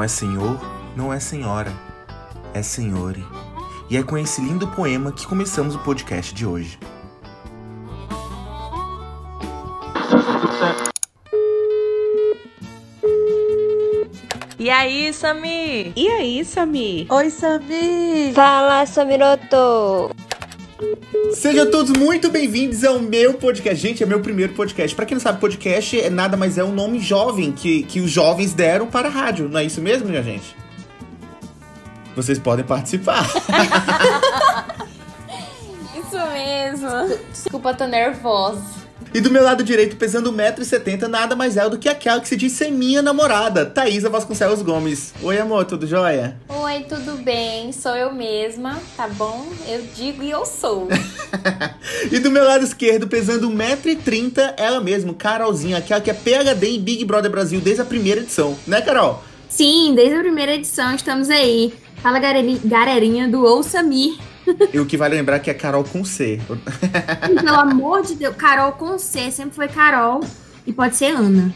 Não é senhor, não é senhora, é senhore. E é com esse lindo poema que começamos o podcast de hoje. E aí, Sami? E aí, Sami? Oi, Sami! Fala, Samiroto! Sejam todos muito bem-vindos ao meu podcast. Gente, é meu primeiro podcast. Pra quem não sabe, podcast é nada mais é um nome jovem que, que os jovens deram para a rádio. Não é isso mesmo, minha gente? Vocês podem participar. Isso mesmo. Desculpa, tô nervosa. E do meu lado direito, pesando 1,70m, nada mais é do que aquela que se diz ser minha namorada, Thaisa Vasconcelos Gomes. Oi, amor, tudo jóia? Oi, tudo bem? Sou eu mesma, tá bom? Eu digo e eu sou. e do meu lado esquerdo, pesando 1,30m, ela mesma, Carolzinha, aquela que é PHD em Big Brother Brasil desde a primeira edição, né, Carol? Sim, desde a primeira edição estamos aí. Fala, galerinha do Ouça Me. E o que vale lembrar que é Carol com C. Pelo amor de Deus, Carol com C, sempre foi Carol e pode ser Ana.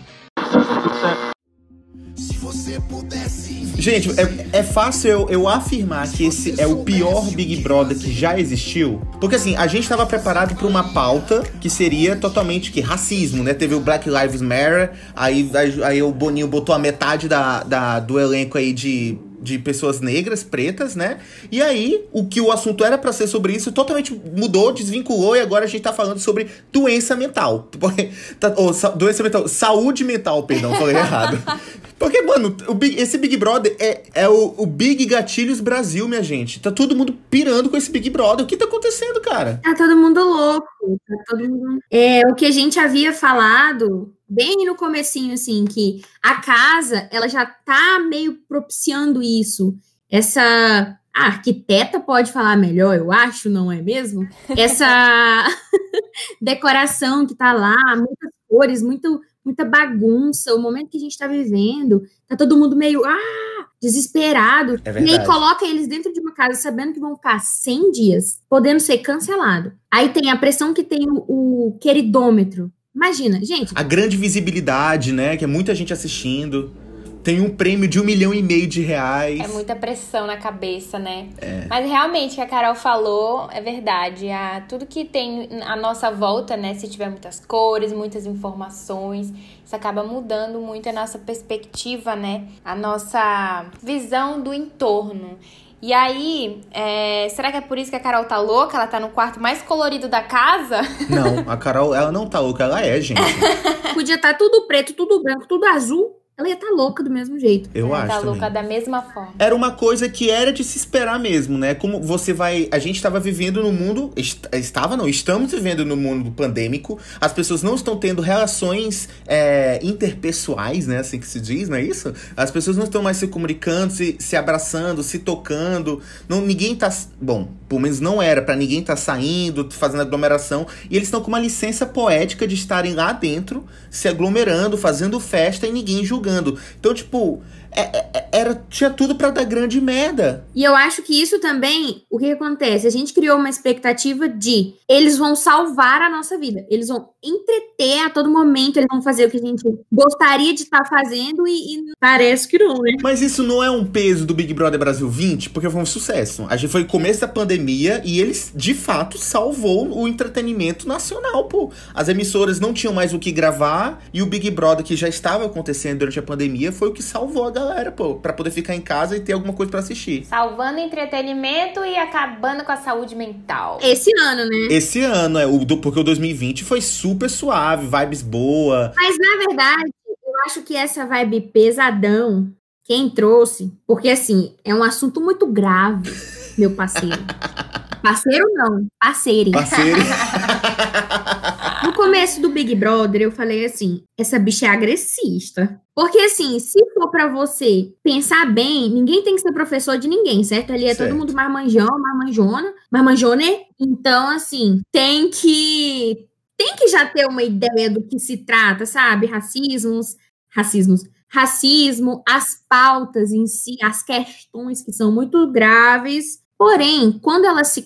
Gente, é, é fácil eu, eu, afirmar que esse é o pior Big Brother que já existiu. Porque assim, a gente estava preparado para uma pauta que seria totalmente que racismo, né? Teve o Black Lives Matter, aí, aí, aí o Boninho botou a metade da, da, do elenco aí de de pessoas negras, pretas, né? E aí, o que o assunto era para ser sobre isso totalmente mudou, desvinculou e agora a gente tá falando sobre doença mental. Tá, ou, doença mental, saúde mental, perdão, falei errado. Porque, mano, Big, esse Big Brother é, é o, o, Big Gatilhos Brasil, minha gente. Tá todo mundo pirando com esse Big Brother. O que tá acontecendo, cara? Tá todo mundo louco. Tá todo mundo... É, o que a gente havia falado bem no comecinho, assim, que a casa, ela já tá meio propiciando isso. Essa a arquiteta pode falar melhor, eu acho, não é mesmo? Essa decoração que tá lá, muitas cores, muito, muita bagunça, o momento que a gente está vivendo, tá todo mundo meio ah, desesperado. É e aí coloca eles dentro de uma casa sabendo que vão ficar 100 dias, podendo ser cancelado. Aí tem a pressão que tem o, o queridômetro. Imagina, gente. A grande visibilidade, né? Que é muita gente assistindo. Tem um prêmio de um milhão e meio de reais. É muita pressão na cabeça, né? É. Mas realmente, o que a Carol falou é verdade. A, tudo que tem à nossa volta, né? Se tiver muitas cores, muitas informações, isso acaba mudando muito a nossa perspectiva, né? A nossa visão do entorno. E aí, é, será que é por isso que a Carol tá louca? Ela tá no quarto mais colorido da casa? Não, a Carol, ela não tá louca, ela é, gente. Podia estar tá tudo preto, tudo branco, tudo azul ela ia estar tá louca do mesmo jeito. Eu ela acho. Tá também. louca da mesma forma. Era uma coisa que era de se esperar mesmo, né? Como você vai. A gente estava vivendo no mundo. Estava, não, estamos vivendo no mundo pandêmico. As pessoas não estão tendo relações é, interpessoais, né? Assim que se diz, não é isso? As pessoas não estão mais se comunicando, se, se abraçando, se tocando. Não, ninguém tá. Bom, pelo menos não era, para ninguém tá saindo, fazendo aglomeração. E eles estão com uma licença poética de estarem lá dentro, se aglomerando, fazendo festa e ninguém julgando julgando. Então, tipo, era, tinha tudo para dar grande merda. E eu acho que isso também, o que acontece? A gente criou uma expectativa de eles vão salvar a nossa vida, eles vão entreter a todo momento, eles vão fazer o que a gente gostaria de estar tá fazendo e, e, parece que não, né? Mas isso não é um peso do Big Brother Brasil 20, porque foi um sucesso. A gente foi no começo da pandemia e eles, de fato, salvou o entretenimento nacional, pô. As emissoras não tinham mais o que gravar e o Big Brother, que já estava acontecendo durante a pandemia, foi o que salvou a galera galera, pô, pra poder ficar em casa e ter alguma coisa para assistir. Salvando entretenimento e acabando com a saúde mental. Esse ano, né? Esse ano, é, o, do, porque o 2020 foi super suave, vibes boa. Mas na verdade, eu acho que essa vibe pesadão, quem trouxe, porque assim, é um assunto muito grave, meu parceiro. Parceiro não, parceiro. Parceiro. começo do Big Brother, eu falei assim: essa bicha é agressista. Porque, assim, se for para você pensar bem, ninguém tem que ser professor de ninguém, certo? Ali é certo. todo mundo marmanjão, marmanjona, marmanjone. Então, assim, tem que. Tem que já ter uma ideia do que se trata, sabe? Racismos, racismos, racismo, as pautas em si, as questões que são muito graves. Porém, quando ela se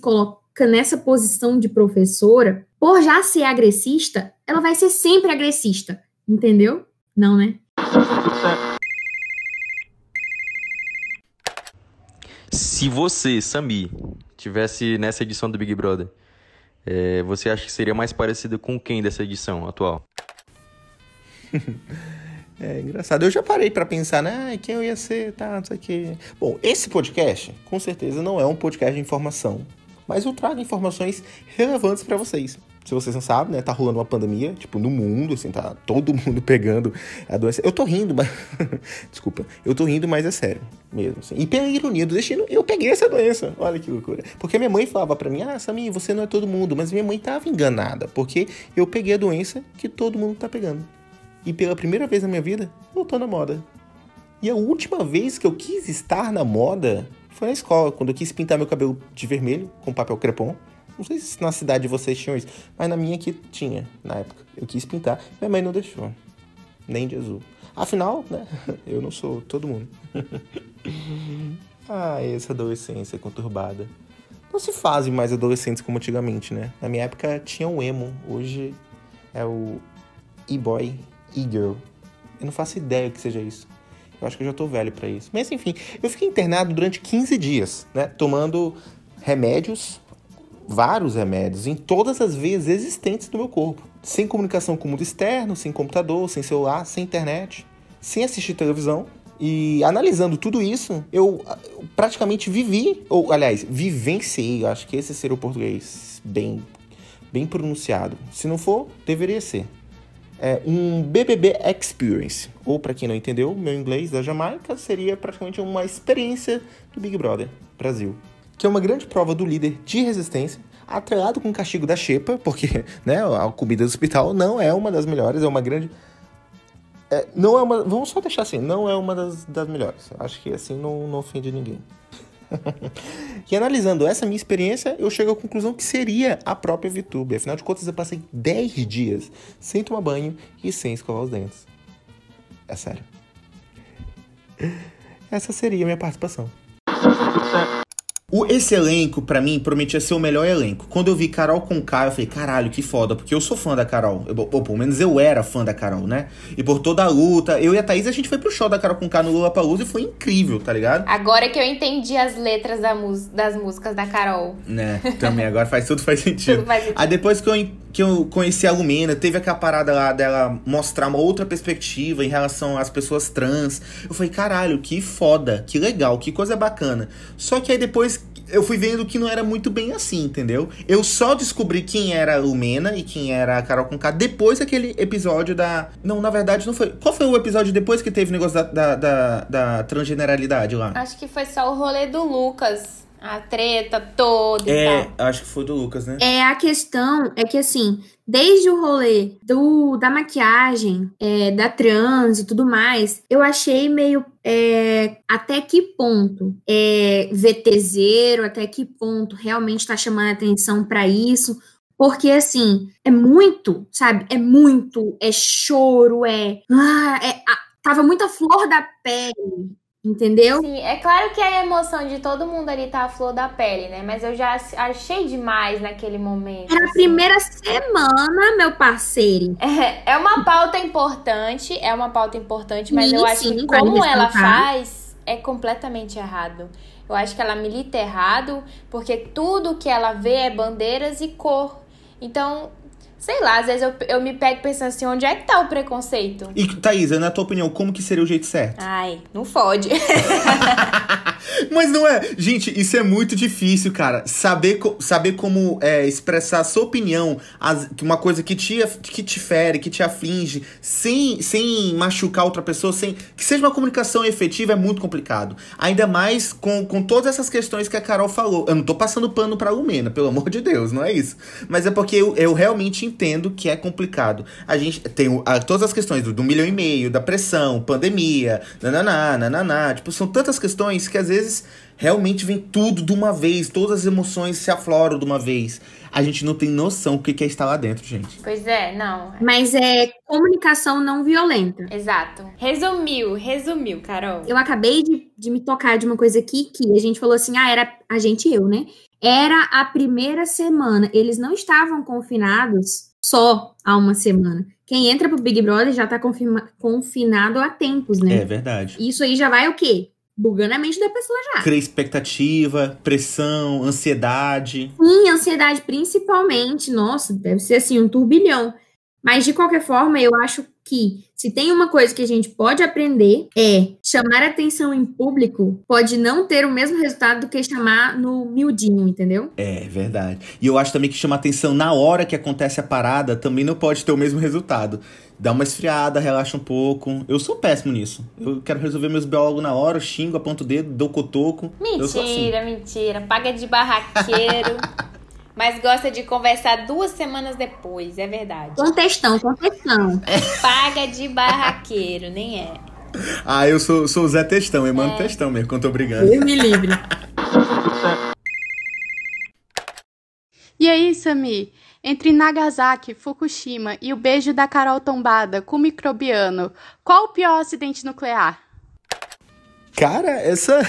coloca nessa posição de professora, por já ser agressista, ela vai ser sempre agressista, entendeu? Não, né? Se você, Sami, tivesse nessa edição do Big Brother, é, você acha que seria mais parecido com quem dessa edição atual? É engraçado. Eu já parei para pensar, né? Quem eu ia ser, tá, não sei o quê. Bom, esse podcast, com certeza, não é um podcast de informação. Mas eu trago informações relevantes para vocês. Se vocês não sabem, né? Tá rolando uma pandemia, tipo, no mundo, assim, tá todo mundo pegando a doença. Eu tô rindo, mas. Desculpa. Eu tô rindo, mas é sério. Mesmo, assim. E pela ironia do destino, eu peguei essa doença. Olha que loucura. Porque minha mãe falava para mim, ah, Samir, você não é todo mundo. Mas minha mãe tava enganada. Porque eu peguei a doença que todo mundo tá pegando. E pela primeira vez na minha vida, eu tô na moda. E a última vez que eu quis estar na moda foi na escola, quando eu quis pintar meu cabelo de vermelho com papel crepom. Não sei se na cidade de vocês tinham isso, mas na minha aqui tinha, na época. Eu quis pintar, minha mãe não deixou. Nem de azul. Afinal, né? Eu não sou todo mundo. ah, essa adolescência conturbada. Não se fazem mais adolescentes como antigamente, né? Na minha época tinha o emo, hoje é o e-boy e-girl. Eu não faço ideia que seja isso. Eu acho que eu já tô velho para isso. Mas enfim, eu fiquei internado durante 15 dias, né? Tomando remédios, vários remédios, em todas as veias existentes do meu corpo. Sem comunicação com o mundo externo, sem computador, sem celular, sem internet, sem assistir televisão. E analisando tudo isso, eu, eu praticamente vivi, ou aliás, vivenciei, acho que esse seria o português bem, bem pronunciado. Se não for, deveria ser é, um BBB Experience. Ou, para quem não entendeu, meu inglês da Jamaica seria praticamente uma experiência do Big Brother Brasil. Que é uma grande prova do líder de resistência, atrelado com o castigo da Xepa, porque né, a comida do hospital não é uma das melhores, é uma grande. É, não é uma. Vamos só deixar assim, não é uma das, das melhores. Acho que assim não, não ofende ninguém. e analisando essa minha experiência, eu chego à conclusão que seria a própria VTube. Afinal de contas, eu passei 10 dias sem tomar banho e sem escovar os dentes. É sério. Essa seria a minha participação. O, esse elenco, para mim, prometia ser o melhor elenco. Quando eu vi Carol com K, eu falei, caralho, que foda, porque eu sou fã da Carol. Eu, ou, pelo menos eu era fã da Carol, né? E por toda a luta, eu e a Thaís, a gente foi pro show da Carol com K no Lula Palusa e foi incrível, tá ligado? Agora que eu entendi as letras da das músicas da Carol. Né, também, agora faz tudo faz sentido. tudo faz sentido. Aí depois que eu, que eu conheci a Lumena, teve aquela parada lá dela mostrar uma outra perspectiva em relação às pessoas trans. Eu falei, caralho, que foda, que legal, que coisa bacana. Só que aí depois eu fui vendo que não era muito bem assim, entendeu? Eu só descobri quem era a Lumena e quem era a Carol Conká depois daquele episódio da. Não, na verdade não foi. Qual foi o episódio depois que teve o negócio da, da, da, da transgeneralidade lá? Acho que foi só o rolê do Lucas. A treta toda é, tal. acho que foi do Lucas, né? É, a questão é que, assim, desde o rolê do, da maquiagem, é, da trans e tudo mais, eu achei meio é, até que ponto é VTZero, até que ponto realmente tá chamando atenção para isso. Porque, assim, é muito, sabe? É muito, é choro, é. Ah, é a, tava muita flor da pele Entendeu? Sim, é claro que a emoção de todo mundo ali tá a flor da pele, né? Mas eu já achei demais naquele momento. Era assim. a primeira semana, meu parceiro. É, é uma pauta importante, é uma pauta importante, mas sim, eu acho sim, que como ela faz é completamente errado. Eu acho que ela milita errado, porque tudo que ela vê é bandeiras e cor. Então, Sei lá, às vezes eu, eu me pego pensando assim, onde é que tá o preconceito? E, Thaisa, na tua opinião, como que seria o jeito certo? Ai, não fode. Mas não é. Gente, isso é muito difícil, cara. Saber, saber como é, expressar a sua opinião, as, uma coisa que te, que te fere, que te aflige, sem, sem machucar outra pessoa, sem que seja uma comunicação efetiva, é muito complicado. Ainda mais com, com todas essas questões que a Carol falou. Eu não tô passando pano pra Lumena, pelo amor de Deus, não é isso. Mas é porque eu, eu realmente entendo que é complicado. A gente tem a, todas as questões do, do milhão e meio, da pressão, pandemia, nananá, nananá. Tipo, são tantas questões que às vezes realmente vem tudo de uma vez, todas as emoções se afloram de uma vez. A gente não tem noção do que é estar lá dentro, gente. Pois é, não. Mas é comunicação não violenta. Exato. Resumiu, resumiu, Carol. Eu acabei de, de me tocar de uma coisa aqui que a gente falou assim: ah, era a gente eu, né? Era a primeira semana. Eles não estavam confinados só há uma semana. Quem entra pro Big Brother já tá confinado há tempos, né? É verdade. Isso aí já vai o quê? Bugando a mente da pessoa já. Cria expectativa, pressão, ansiedade. Sim, ansiedade principalmente. Nossa, deve ser assim, um turbilhão. Mas de qualquer forma, eu acho que se tem uma coisa que a gente pode aprender é chamar atenção em público pode não ter o mesmo resultado do que chamar no miudinho, entendeu? É, verdade. E eu acho também que chamar atenção na hora que acontece a parada também não pode ter o mesmo resultado. Dá uma esfriada, relaxa um pouco. Eu sou péssimo nisso. Eu quero resolver meus biólogos na hora, eu xingo, aponto o dedo, dou cotoco. Mentira, assim. mentira. Paga de barraqueiro. mas gosta de conversar duas semanas depois, é verdade. Contestão, contestão. Paga de barraqueiro, nem é. Ah, eu sou, sou o Zé Testão, eu mando é. testão mesmo quando tô brigando. Eu me livre. E aí, Sami? Entre Nagasaki, Fukushima e o beijo da Carol tombada com o microbiano, qual o pior acidente nuclear? Cara, essa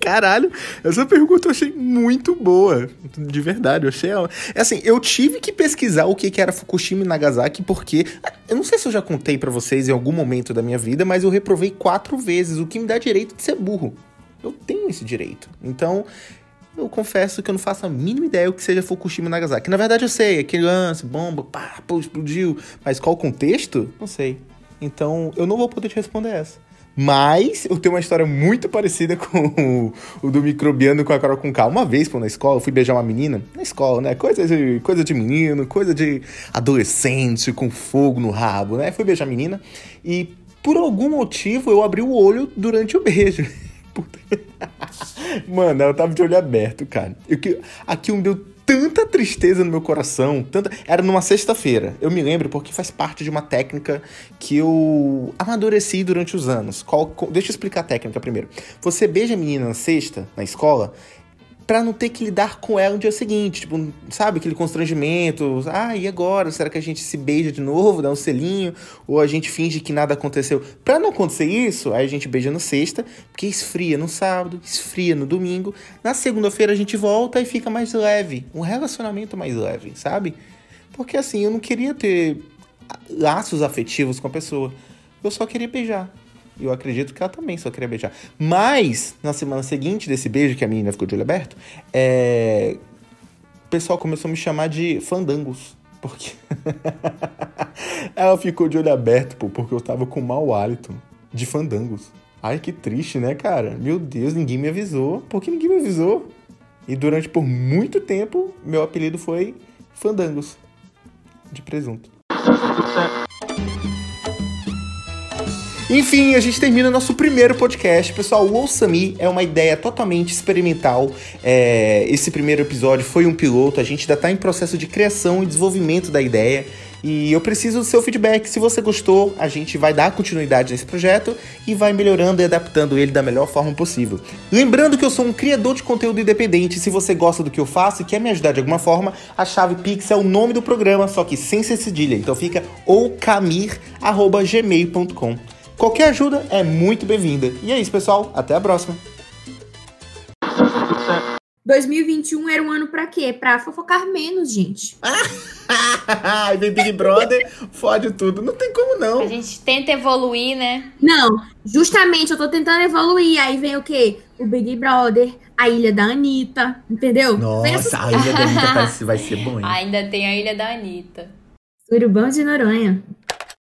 Caralho, essa pergunta eu achei muito boa. De verdade, eu achei. É assim, eu tive que pesquisar o que, que era Fukushima e Nagasaki, porque. Eu não sei se eu já contei para vocês em algum momento da minha vida, mas eu reprovei quatro vezes, o que me dá direito de ser burro. Eu tenho esse direito. Então, eu confesso que eu não faço a mínima ideia o que seja Fukushima e Nagasaki. Na verdade, eu sei, aquele lance, bomba, pá, pô, explodiu. Mas qual o contexto? Não sei. Então, eu não vou poder te responder essa. Mas eu tenho uma história muito parecida com o, o do microbiano com a Carol K. Uma vez, pô, na escola, eu fui beijar uma menina. Na escola, né? Coisa de, coisa de menino, coisa de adolescente com fogo no rabo, né? Fui beijar a menina e por algum motivo eu abri o olho durante o beijo. Mano, ela tava de olho aberto, cara. Eu, aqui um deu tanta tristeza no meu coração, tanta... Era numa sexta-feira. Eu me lembro porque faz parte de uma técnica que eu amadureci durante os anos. Qual... Deixa eu explicar a técnica primeiro. Você beija a menina na sexta, na escola, para não ter que lidar com ela no dia seguinte. Tipo, sabe, aquele constrangimento. Ah, e agora? Será que a gente se beija de novo, dá um selinho? Ou a gente finge que nada aconteceu? Pra não acontecer isso, aí a gente beija no sexta, porque esfria no sábado, esfria no domingo. Na segunda-feira a gente volta e fica mais leve. Um relacionamento mais leve, sabe? Porque assim, eu não queria ter laços afetivos com a pessoa. Eu só queria beijar. Eu acredito que ela também só queria beijar. Mas, na semana seguinte desse beijo, que a menina ficou de olho aberto, é... o pessoal começou a me chamar de fandangos. Porque ela ficou de olho aberto, pô, porque eu tava com mau hálito de fandangos. Ai, que triste, né, cara? Meu Deus, ninguém me avisou. Por que ninguém me avisou? E durante por muito tempo, meu apelido foi Fandangos de presunto. Enfim, a gente termina nosso primeiro podcast. Pessoal, o Ouça Me é uma ideia totalmente experimental. É, esse primeiro episódio foi um piloto, a gente ainda está em processo de criação e desenvolvimento da ideia. E eu preciso do seu feedback. Se você gostou, a gente vai dar continuidade nesse projeto e vai melhorando e adaptando ele da melhor forma possível. Lembrando que eu sou um criador de conteúdo independente. Se você gosta do que eu faço e quer me ajudar de alguma forma, a chave Pix é o nome do programa, só que sem ser cedilha. Então fica oucamir.gmail.com. Qualquer ajuda é muito bem-vinda. E é isso, pessoal. Até a próxima. 2021 era um ano para quê? Para fofocar menos, gente. Ai, vem Big Brother, fode tudo. Não tem como não. A gente tenta evoluir, né? Não, justamente eu tô tentando evoluir. Aí vem o quê? O Big Brother, a Ilha da Anitta, entendeu? Nossa, a Ilha da Anitta parece que vai ser bom, hein? Ainda tem a Ilha da Anitta. Surubão de Noronha.